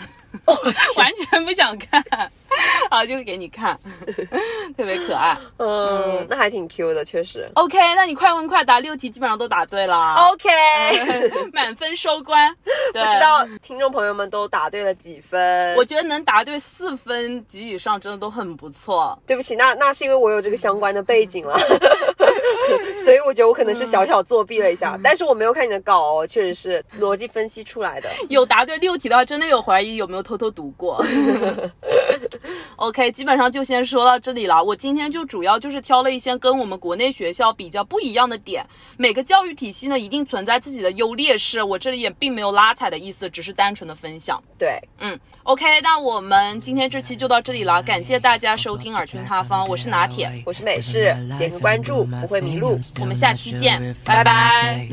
完全不想看，然 后就给你看，特别可爱。嗯，那还挺 Q 的，确实。OK，那你快问快答，六题基本上都答对了 OK，满分收官。不知道听众朋友们都答对了几分？我觉得能答对四分及以上，真的都很不错。对不起，那那是因为我有这个相关的背景了，所以我觉得我可能是小小作弊了一下，但是我没有看你的稿哦，确实是逻辑分析出来的。有答对六题的话，真的有怀疑有没有偷偷读过。OK，基本上就先说到这里了。我今天就主要就是挑了一些跟我们国内学校比较不一样的点。每个教育体系呢，一定存在自己的优劣势，我这里也并没有拉踩的意思，只是单纯的分享。对，嗯，OK，那我们今天这期就到这里了，感谢大家收听耳听他方，我是拿铁。我是美式，点个关注不会迷路。我们下期见拜拜